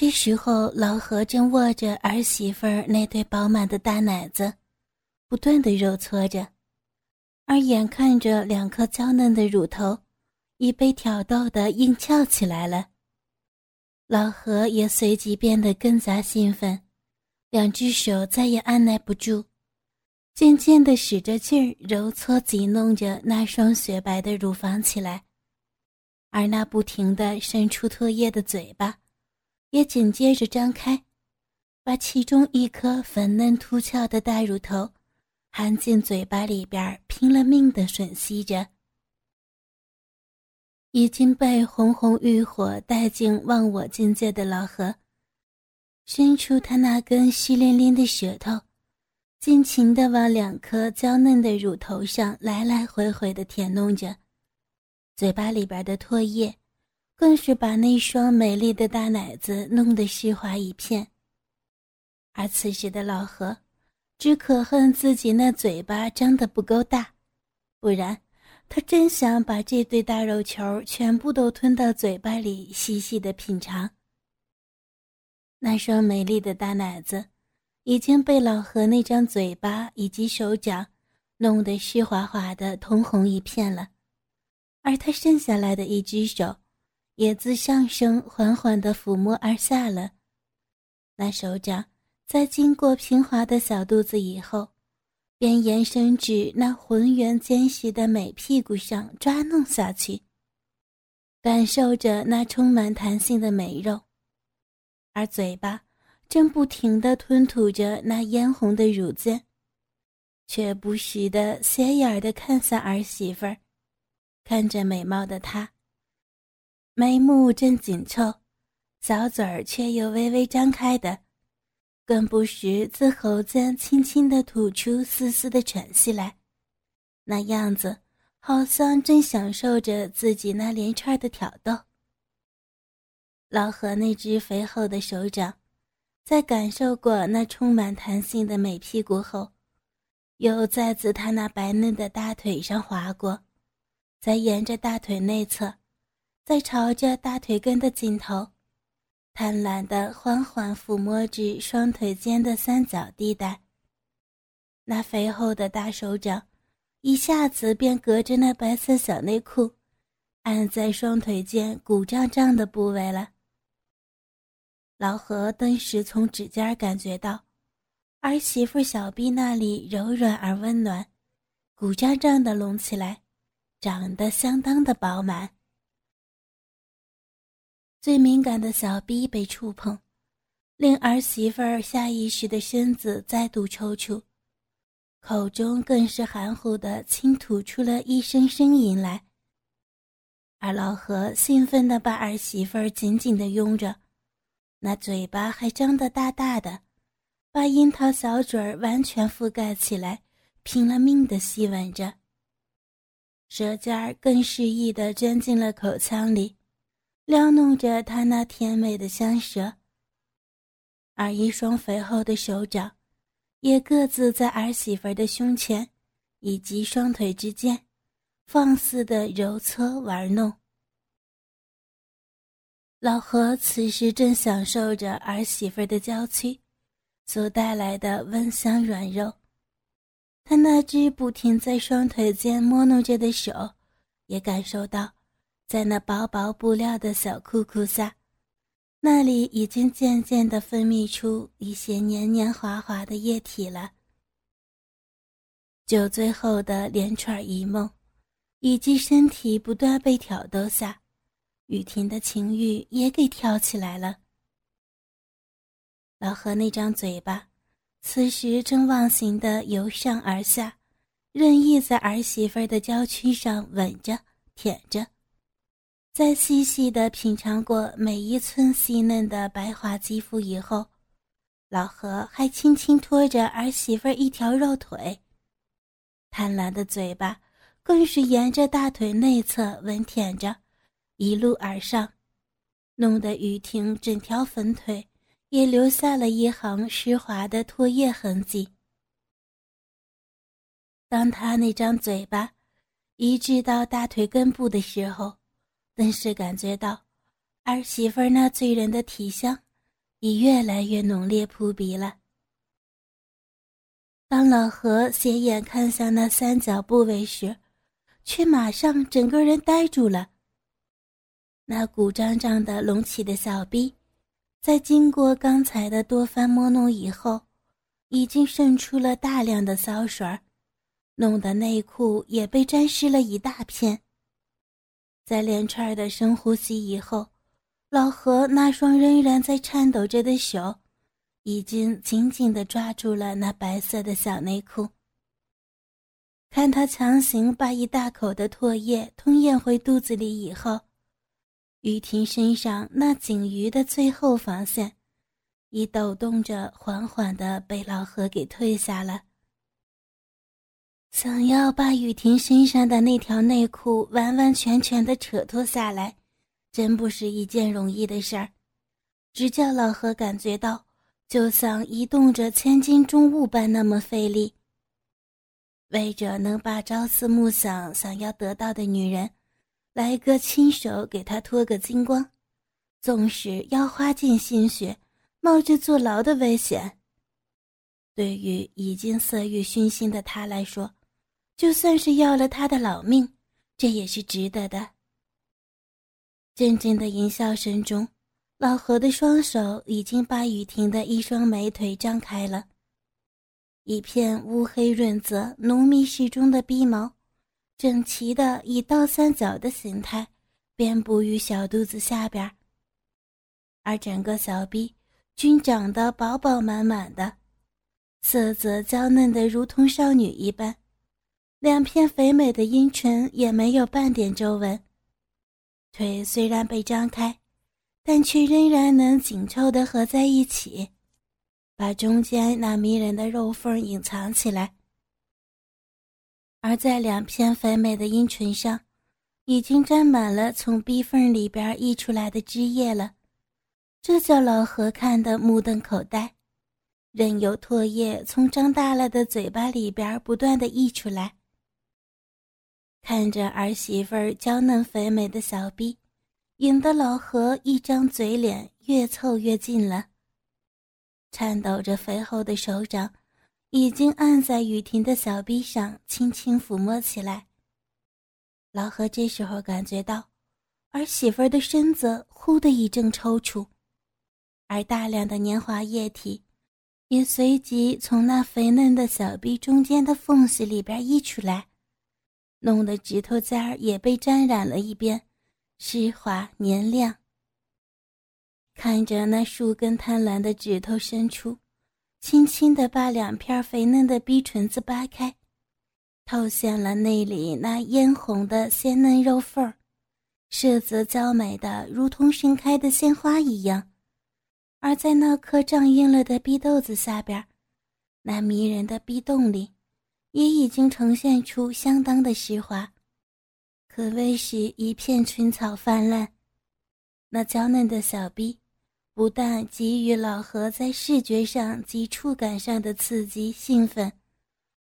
这时候，老何正握着儿媳妇儿那对饱满的大奶子，不断的揉搓着，而眼看着两颗娇嫩的乳头已被挑逗的硬翘起来了，老何也随即变得更加兴奋，两只手再也按耐不住，渐渐的使着劲儿揉搓挤弄着那双雪白的乳房起来，而那不停的伸出唾液的嘴巴。也紧接着张开，把其中一颗粉嫩凸翘的大乳头含进嘴巴里边，拼了命的吮吸着。已经被红红欲火带进忘我境界的老何，伸出他那根湿淋淋的舌头，尽情的往两颗娇嫩的乳头上来来回回的舔弄着，嘴巴里边的唾液。更是把那双美丽的大奶子弄得湿滑一片。而此时的老何，只可恨自己那嘴巴张得不够大，不然他真想把这对大肉球全部都吞到嘴巴里细细的品尝。那双美丽的大奶子，已经被老何那张嘴巴以及手掌弄得湿滑滑的通红一片了，而他剩下来的一只手。也自上升缓缓地抚摸而下了，那手掌在经过平滑的小肚子以后，便延伸至那浑圆坚实的美屁股上抓弄下去，感受着那充满弹性的美肉，而嘴巴正不停地吞吐着那嫣红的乳尖，却不时地斜眼地看向儿媳妇儿，看着美貌的她。眉目正紧凑，小嘴儿却又微微张开的，更不时自喉间轻轻的吐出丝丝的喘息来，那样子好像正享受着自己那连串的挑逗。老何那只肥厚的手掌，在感受过那充满弹性的美屁股后，又再自他那白嫩的大腿上划过，再沿着大腿内侧。在朝着大腿根的尽头，贪婪地缓缓抚摸至双腿间的三角地带。那肥厚的大手掌，一下子便隔着那白色小内裤，按在双腿间鼓胀胀的部位了。老何顿时从指尖感觉到，儿媳妇小臂那里柔软而温暖，鼓胀胀的隆起来，长得相当的饱满。最敏感的小臂被触碰，令儿媳妇儿下意识的身子再度抽搐，口中更是含糊的轻吐出了一声呻吟来。而老何兴奋的把儿媳妇儿紧紧的拥着，那嘴巴还张得大大的，把樱桃小嘴儿完全覆盖起来，拼了命的吸吻着，舌尖儿更适意的钻进了口腔里。撩弄着他那甜美的香舌，而一双肥厚的手掌，也各自在儿媳妇的胸前以及双腿之间，放肆的揉搓玩弄。老何此时正享受着儿媳妇的娇躯所带来的温香软肉，他那只不停在双腿间摸弄着的手，也感受到。在那薄薄布料的小裤裤下，那里已经渐渐地分泌出一些黏黏滑滑的液体了。酒醉后的连串一梦，以及身体不断被挑逗下，雨婷的情欲也给挑起来了。老何那张嘴巴，此时正忘形地由上而下，任意在儿媳妇的娇躯上吻着、舔着。在细细的品尝过每一寸细嫩的白滑肌肤以后，老何还轻轻拖着儿媳妇一条肉腿，贪婪的嘴巴更是沿着大腿内侧吻舔着，一路而上，弄得雨婷整条粉腿也留下了一行湿滑的唾液痕迹。当他那张嘴巴移至到大腿根部的时候，顿时感觉到，儿媳妇那醉人的体香，已越来越浓烈扑鼻了。当老何斜眼看向那三角部位时，却马上整个人呆住了。那鼓胀胀的隆起的小臂，在经过刚才的多番摸弄以后，已经渗出了大量的骚水儿，弄得内裤也被沾湿了一大片。在连串的深呼吸以后，老何那双仍然在颤抖着的手，已经紧紧地抓住了那白色的小内裤。看他强行把一大口的唾液吞咽回肚子里以后，雨婷身上那仅余的最后防线，已抖动着，缓缓地被老何给退下了。想要把雨婷身上的那条内裤完完全全的扯脱下来，真不是一件容易的事儿，只叫老何感觉到，就像移动着千斤重物般那么费力。为着能把朝思暮想、想要得到的女人，来个亲手给她脱个精光，纵使要花尽心血，冒着坐牢的危险，对于已经色欲熏心的他来说，就算是要了他的老命，这也是值得的。阵阵的淫笑声中，老何的双手已经把雨婷的一双美腿张开了。一片乌黑润泽、浓密适中的鼻毛，整齐的以倒三角的形态遍布于小肚子下边而整个小臂均长得饱饱满满的，色泽娇嫩的如同少女一般，两片肥美的阴唇也没有半点皱纹。腿虽然被张开，但却仍然能紧凑的合在一起。把中间那迷人的肉缝隐藏起来，而在两片肥美的阴唇上，已经沾满了从逼缝里边溢出来的汁液了。这叫老何看得目瞪口呆，任由唾液从张大了的嘴巴里边不断的溢出来。看着儿媳妇儿娇嫩肥美的小臂，引得老何一张嘴脸越凑越近了。颤抖着肥厚的手掌，已经按在雨婷的小臂上，轻轻抚摸起来。老何这时候感觉到，儿媳妇儿的身子忽的一阵抽搐，而大量的年华液体，也随即从那肥嫩的小臂中间的缝隙里边溢出来，弄得指头尖儿也被沾染了一遍，湿滑黏亮。看着那数根贪婪的指头伸出，轻轻地把两片肥嫩的逼唇子扒开，透现了内里那嫣红的鲜嫩肉缝儿，色泽娇美的如同盛开的鲜花一样。而在那颗胀硬了的逼豆子下边，那迷人的逼洞里，也已经呈现出相当的湿滑，可谓是一片春草泛滥。那娇嫩的小逼。不但给予老何在视觉上及触感上的刺激兴奋，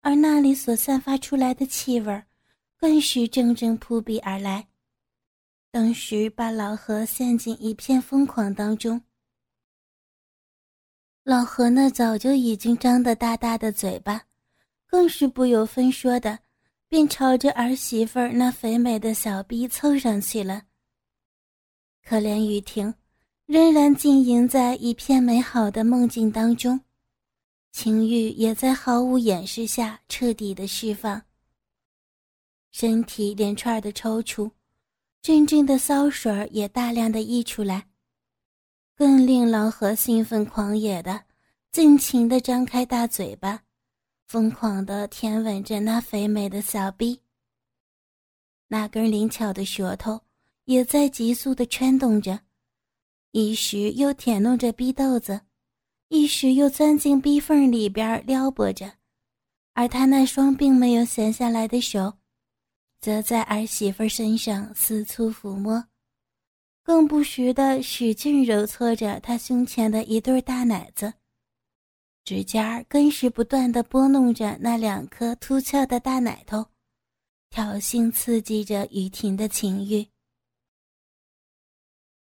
而那里所散发出来的气味更是阵阵扑鼻而来，当时把老何陷进一片疯狂当中。老何那早就已经张得大大的嘴巴，更是不由分说的，便朝着儿媳妇那肥美的小臂凑上去了。可怜雨婷。仍然浸淫在一片美好的梦境当中，情欲也在毫无掩饰下彻底的释放。身体连串的抽搐，阵阵的骚水也大量的溢出来，更令老何兴奋狂野的，尽情的张开大嘴巴，疯狂的舔吻着那肥美的小臂。那根灵巧的舌头也在急速的圈动着。一时又舔弄着逼豆子，一时又钻进逼缝里边撩拨着，而他那双并没有闲下来的手，则在儿媳妇身上四处抚摸，更不时的使劲揉搓着她胸前的一对大奶子，指尖更是不断的拨弄着那两颗凸翘的大奶头，挑衅刺激着雨婷的情欲。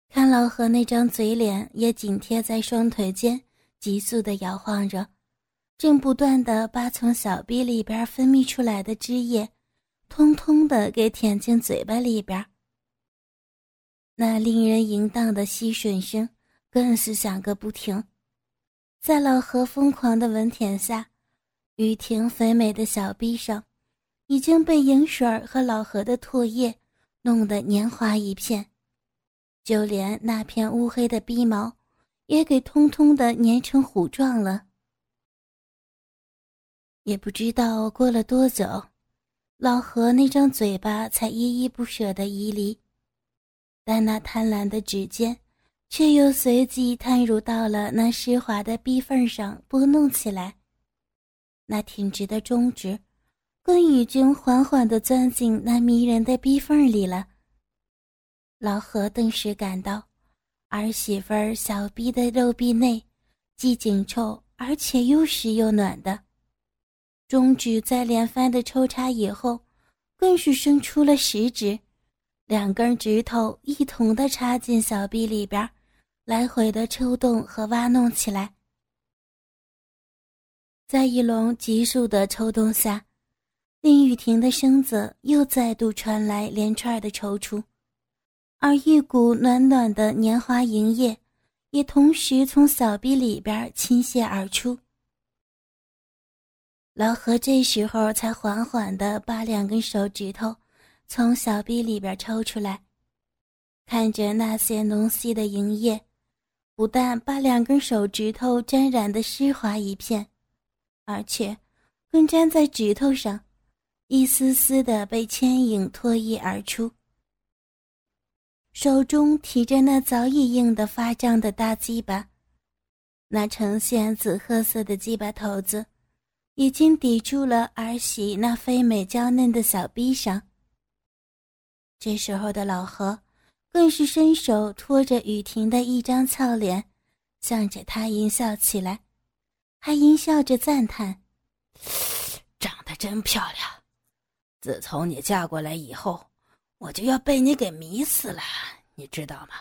看老何那张嘴脸也紧贴在双腿间，急速的摇晃着，正不断的把从小臂里边分泌出来的汁液，通通的给舔进嘴巴里边。那令人淫荡的吸吮声更是响个不停，在老何疯狂的吻舔下，雨婷肥美的小臂上已经被银水和老何的唾液弄得黏滑一片。就连那片乌黑的逼毛，也给通通的粘成糊状了。也不知道过了多久，老何那张嘴巴才依依不舍的移离，但那贪婪的指尖，却又随即探入到了那湿滑的壁缝上拨弄起来。那挺直的中指，更已经缓缓地钻进那迷人的壁缝里了。老何顿时感到，儿媳妇儿小臂的肉壁内，既紧凑而且又湿又暖的。中指在连番的抽插以后，更是伸出了食指，两根指头一同的插进小臂里边，来回的抽动和挖弄起来。在一龙急速的抽动下，林雨婷的身子又再度传来连串的抽搐。而一股暖暖的年华银液，也同时从小臂里边倾泻而出。老何这时候才缓缓地把两根手指头从小臂里边抽出来，看着那些浓稀的银液，不但把两根手指头沾染的湿滑一片，而且更粘在指头上，一丝丝的被牵引脱衣而出。手中提着那早已硬得发胀的大鸡巴，那呈现紫褐色的鸡巴头子，已经抵住了儿媳那肥美娇嫩的小臂上。这时候的老何，更是伸手托着雨婷的一张俏脸，向着她淫笑起来，还淫笑着赞叹：“长得真漂亮！自从你嫁过来以后。”我就要被你给迷死了，你知道吗？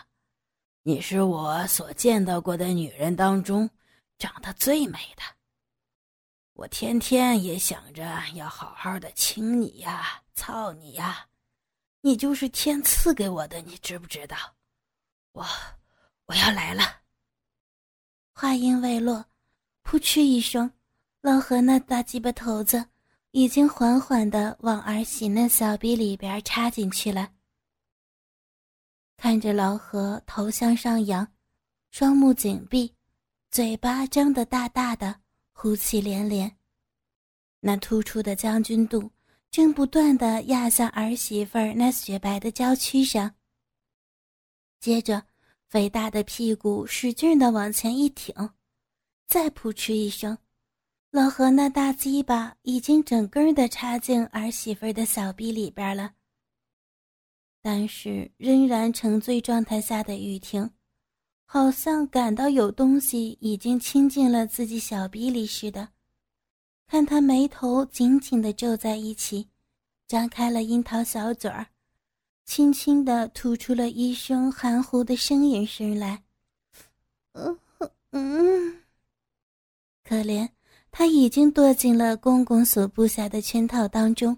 你是我所见到过的女人当中长得最美的。我天天也想着要好好的亲你呀，操你呀，你就是天赐给我的，你知不知道？我我要来了。话音未落，扑哧一声，老何那大鸡巴头子。已经缓缓的往儿媳那小臂里边插进去了。看着老何头向上扬，双目紧闭，嘴巴张得大大的，呼气连连，那突出的将军肚正不断的压向儿媳妇儿那雪白的娇躯上。接着，肥大的屁股使劲的往前一挺，再扑哧一声。老何那大鸡巴已经整根的插进儿媳妇的小臂里边了，但是仍然沉醉状态下的雨婷，好像感到有东西已经亲进了自己小臂里似的。看他眉头紧紧的皱在一起，张开了樱桃小嘴儿，轻轻的吐出了一声含糊的呻吟声来：“嗯嗯，可怜。”他已经躲进了公公所布下的圈套当中，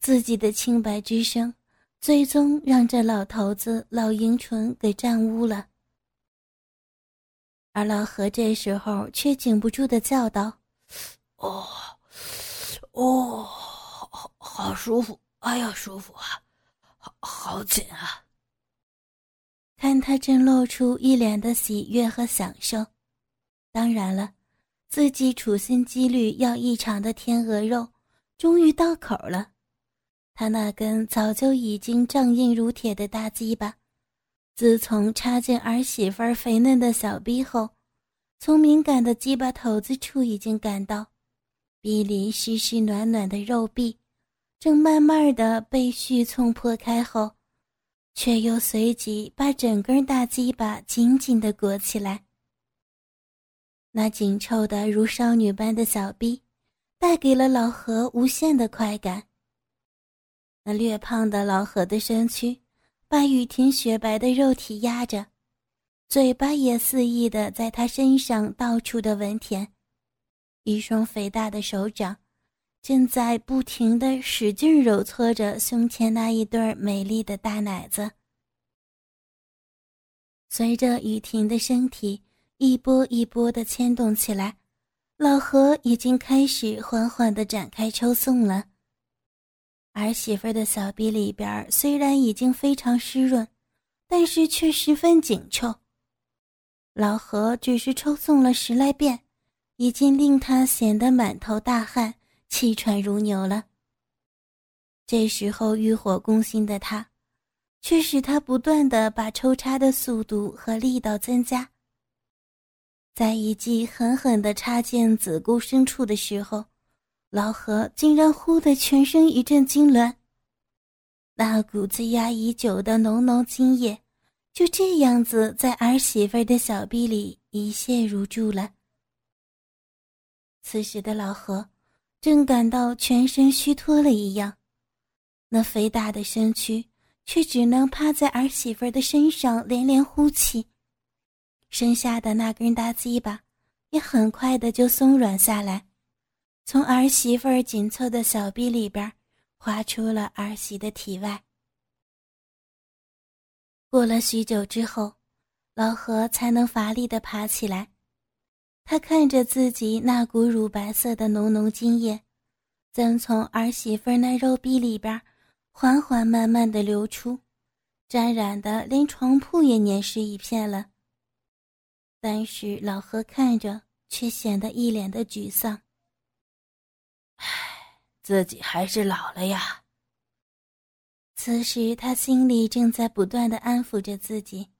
自己的清白之声，最终让这老头子老阴唇给占污了。而老何这时候却禁不住的叫道：“哦，哦，好，好舒服！哎呀，舒服啊，好好紧啊！”看他正露出一脸的喜悦和享受，当然了。自己处心积虑要一场的天鹅肉，终于到口了。他那根早就已经胀硬如铁的大鸡巴，自从插进儿媳妇肥嫩的小臂后，从敏感的鸡巴头子处已经感到，臂里湿湿暖暖的肉壁，正慢慢的被絮葱破开后，却又随即把整根大鸡巴紧紧的裹起来。那紧凑的如少女般的小臂，带给了老何无限的快感。那略胖的老何的身躯，把雨婷雪白的肉体压着，嘴巴也肆意的在她身上到处的闻甜，一双肥大的手掌正在不停的使劲揉搓着胸前那一对美丽的大奶子。随着雨婷的身体一波一波的牵动起来，老何已经开始缓缓的展开抽送了。儿媳妇的小臂里边虽然已经非常湿润，但是却十分紧凑。老何只是抽送了十来遍，已经令他显得满头大汗、气喘如牛了。这时候欲火攻心的他，却使他不断的把抽插的速度和力道增加。在一记狠狠的插进子宫深处的时候。老何竟然忽的全身一阵痉挛，那股子压已久的浓浓精液就这样子在儿媳妇的小臂里一泻如注了。此时的老何正感到全身虚脱了一样，那肥大的身躯却只能趴在儿媳妇的身上连连呼气，身下的那根大鸡巴也很快的就松软下来。从儿媳妇紧凑的小臂里边滑出了儿媳的体外。过了许久之后，老何才能乏力的爬起来。他看着自己那股乳白色的浓浓精液，正从儿媳妇那肉壁里边缓缓慢慢的流出，沾染的连床铺也粘湿一片了。但是老何看着却显得一脸的沮丧。唉，自己还是老了呀。此时他心里正在不断的安抚着自己：“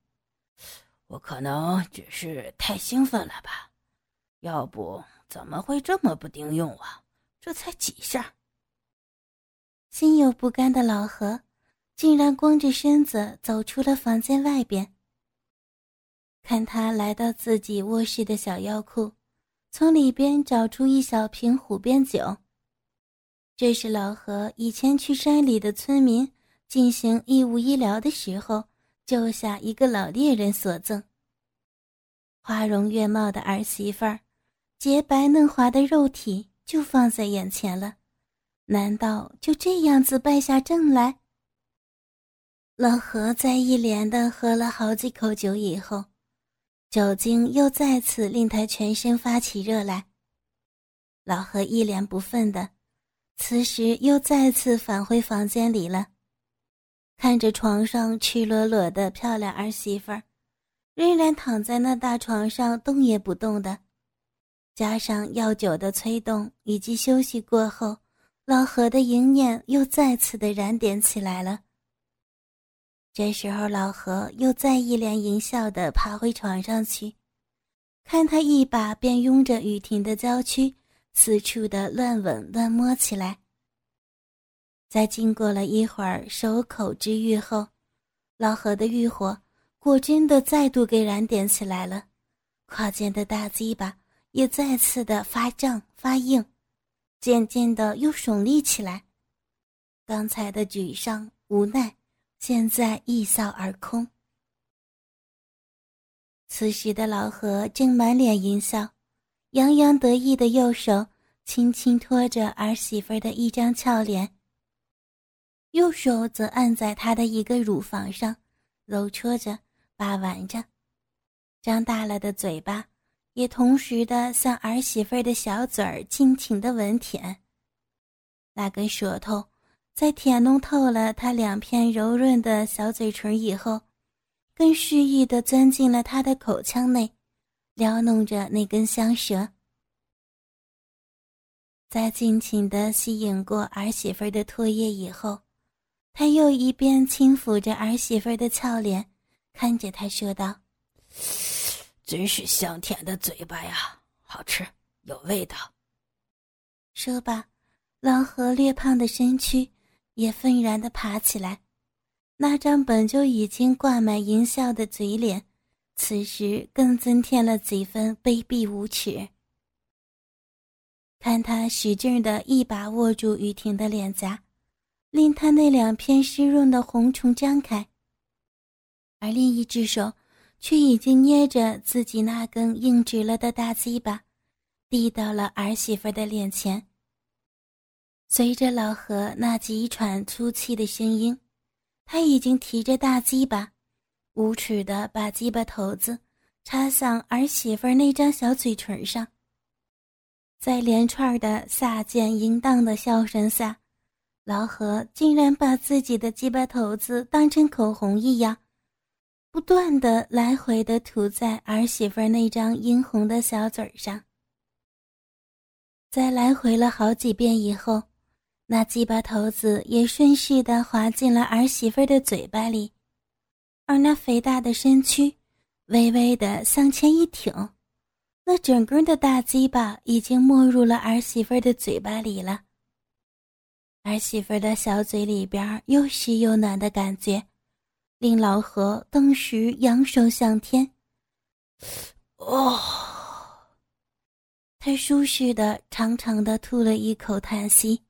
我可能只是太兴奋了吧？要不怎么会这么不顶用啊？这才几下。”心有不甘的老何，竟然光着身子走出了房间外边。看他来到自己卧室的小药库，从里边找出一小瓶虎鞭酒。这是老何以前去山里的村民进行义务医疗的时候救下一个老猎人所赠。花容月貌的儿媳妇儿，洁白嫩滑的肉体就放在眼前了，难道就这样子败下阵来？老何在一连的喝了好几口酒以后，酒精又再次令他全身发起热来。老何一脸不忿的。此时又再次返回房间里了，看着床上赤裸裸的漂亮儿媳妇儿，仍然躺在那大床上动也不动的，加上药酒的催动以及休息过后，老何的淫念又再次的燃点起来了。这时候，老何又再一脸淫笑的爬回床上去，看他一把便拥着雨婷的娇躯。四处的乱吻乱摸起来。在经过了一会儿手口之欲后，老何的欲火果真的再度给燃点起来了，跨间的大鸡巴也再次的发胀发硬，渐渐的又耸立起来。刚才的沮丧无奈，现在一扫而空。此时的老何正满脸淫笑。洋洋得意的右手轻轻托着儿媳妇的一张俏脸，右手则按在她的一个乳房上，揉搓着、把玩着，张大了的嘴巴也同时的向儿媳妇的小嘴儿尽情的吻舔。那根舌头在舔弄透了她两片柔润的小嘴唇以后，更适意的钻进了她的口腔内。撩弄着那根香舌，在尽情的吸引过儿媳妇的唾液以后，他又一边轻抚着儿媳妇的俏脸，看着她说道：“真是香甜的嘴巴呀，好吃，有味道。”说罢，老何略胖的身躯也愤然的爬起来，那张本就已经挂满淫笑的嘴脸。此时更增添了几分卑鄙无耻。看他使劲的一把握住雨婷的脸颊，令他那两片湿润的红唇张开，而另一只手却已经捏着自己那根硬直了的大鸡巴，递到了儿媳妇的脸前。随着老何那急喘粗气的声音，他已经提着大鸡巴，无耻的把鸡巴头子插向儿媳妇那张小嘴唇上。在连串的下贱淫荡的笑声下。老何竟然把自己的鸡巴头子当成口红一样，不断的来回的涂在儿媳妇那张殷红的小嘴上。在来回了好几遍以后，那鸡巴头子也顺势的滑进了儿媳妇的嘴巴里，而那肥大的身躯微微的向前一挺，那整个的大鸡巴已经没入了儿媳妇的嘴巴里了。儿媳妇的小嘴里边又湿又暖的感觉，令老何顿时仰首向天。哦，他舒适的长长的吐了一口叹息，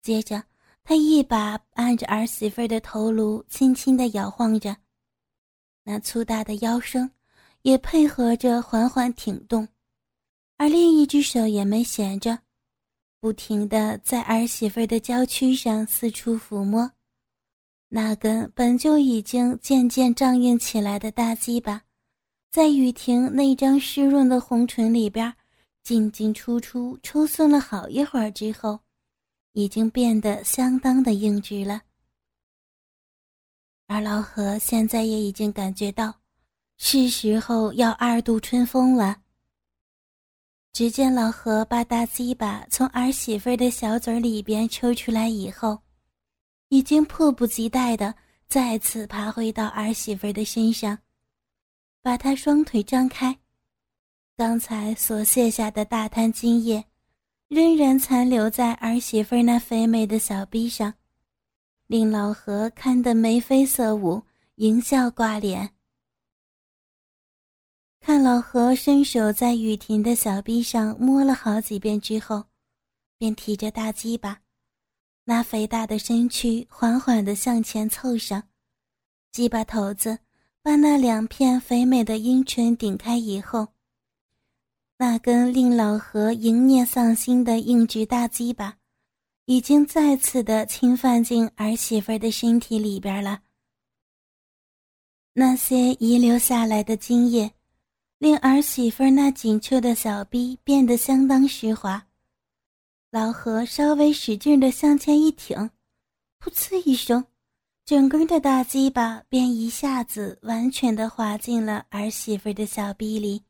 接着他一把按着儿媳妇的头颅，轻轻的摇晃着，那粗大的腰身也配合着缓缓挺动，而另一只手也没闲着。不停的在儿媳妇的娇躯上四处抚摸，那根本就已经渐渐胀硬起来的大鸡巴，在雨婷那张湿润的红唇里边进进出出抽送了好一会儿之后，已经变得相当的硬直了。而老何现在也已经感觉到，是时候要二度春风了。只见老何把大鸡巴从儿媳妇的小嘴里边抽出来以后，已经迫不及待的再次爬回到儿媳妇的身上，把她双腿张开，刚才所卸下的大滩精液，仍然残留在儿媳妇那肥美的小臂上，令老何看得眉飞色舞，淫笑挂脸。看老何伸手在雨婷的小臂上摸了好几遍之后，便提着大鸡巴，那肥大的身躯缓缓地向前凑上，鸡巴头子把那两片肥美的阴唇顶开以后，那根令老何迎念丧心的硬直大鸡巴，已经再次的侵犯进儿媳妇的身体里边了。那些遗留下来的精液。令儿媳妇那紧俏的小臂变得相当湿滑，老何稍微使劲的向前一挺，噗呲一声，整根的大鸡巴便一下子完全的滑进了儿媳妇的小臂里。